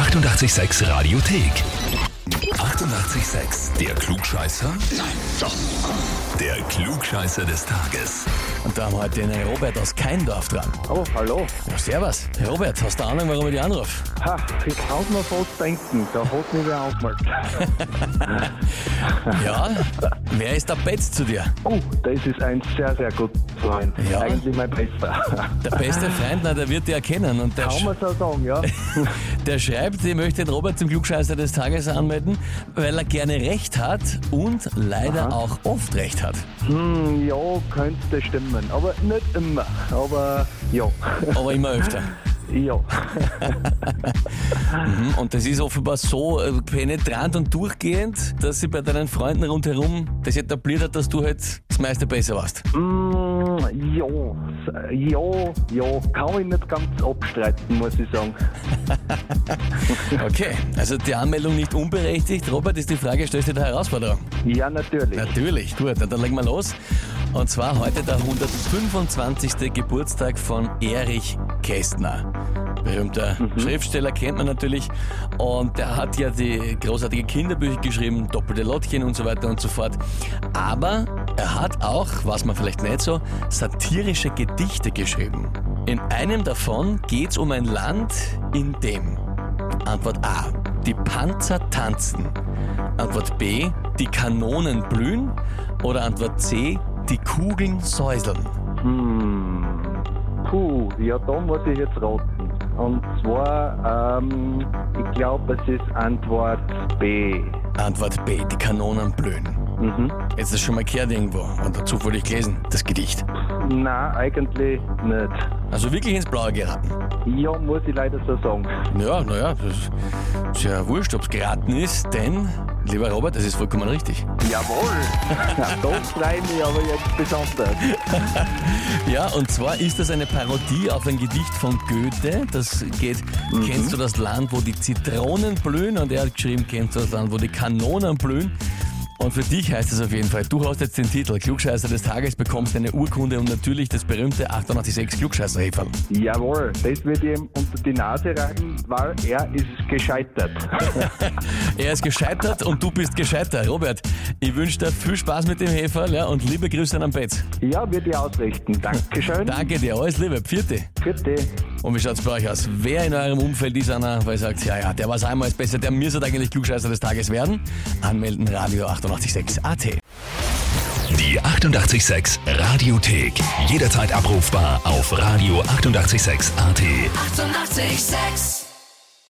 886 Radiothek. 88,6. Der Klugscheißer? Nein, doch. Der Klugscheißer des Tages. Und da haben wir heute den Robert aus Keindorf dran. Oh, hallo. Ja, servus. Robert, hast du Ahnung, warum ich dich anrufe? Ha, ich kann mir fast denken, da hat mich wer angemeldet. Ja, wer ist der Betz zu dir? Oh, das ist ein sehr, sehr guter Freund. Ja. Eigentlich mein Bester. Der beste Freund, na, der wird dich erkennen. Und der, Kann man so sagen, ja? der schreibt, ich möchte den Robert zum Klugscheißer des Tages anmelden, weil er gerne Recht hat und leider Aha. auch oft Recht hat. Hm, ja, könnte stimmen. Aber nicht immer. Aber ja. Aber immer öfter. ja. Mhm, Und das ist offenbar so äh, penetrant und durchgehend, dass sie bei deinen Freunden rundherum das etabliert hat, dass du halt das meiste besser warst. Hm, ja. Ja, ja. Kann ich nicht ganz abstreiten, muss ich sagen. Okay, also die Anmeldung nicht unberechtigt. Robert, ist die Frage, stellst du dir der Herausforderung? Ja, natürlich. Natürlich, gut, dann legen wir los. Und zwar heute der 125. Geburtstag von Erich Kästner. Berühmter Schriftsteller kennt man natürlich. Und der hat ja die großartige Kinderbücher geschrieben, Doppelte Lottchen und so weiter und so fort. Aber er hat auch, was man vielleicht nicht so, satirische Gedichte geschrieben. In einem davon geht es um ein Land, in dem Antwort A. Die Panzer tanzen. Antwort B. Die Kanonen blühen. Oder Antwort C. Die Kugeln säuseln. Hm. Puh, ja, da muss ich jetzt raten. Und zwar, ähm, ich glaube, es ist Antwort B. Antwort B. Die Kanonen blühen. Mhm. Jetzt ist das schon mal gehört irgendwo. Und zufällig gelesen, das Gedicht. Nein, eigentlich nicht. Also wirklich ins Blaue geraten. Ja, muss ich leider so sagen. Ja, naja, das ist ja wurscht, ob es geraten ist, denn, lieber Robert, das ist vollkommen richtig. Jawohl! Na, da freue ich mich aber jetzt besonders. Ja, und zwar ist das eine Parodie auf ein Gedicht von Goethe. Das geht, kennst du das Land, wo die Zitronen blühen? Und er hat geschrieben, kennst du das Land, wo die Kanonen blühen? Und für dich heißt es auf jeden Fall, du hast jetzt den Titel Klugscheißer des Tages, bekommst eine Urkunde und natürlich das berühmte 886 klugscheißer -Häferl. Jawohl, das wird ihm unter die Nase reiben, weil er ist gescheitert. Er ist gescheitert und du bist gescheiter. Robert, ich wünsche dir viel Spaß mit dem Heferl ja, und liebe Grüße an Betz. ja, wird ich ausrichten. Dankeschön. Danke dir, alles Liebe, Vierte. Vierte. Und wie schaut's bei euch aus? Wer in eurem Umfeld ist einer, weil ihr sagt, ja, ja, der war einmal besser, der müsste eigentlich Klugscheißer des Tages werden? Anmelden, Radio 886 AT. Die 88,6 Radiothek. Jederzeit abrufbar auf radio886.at. 88,6. Eighty-eight, sex.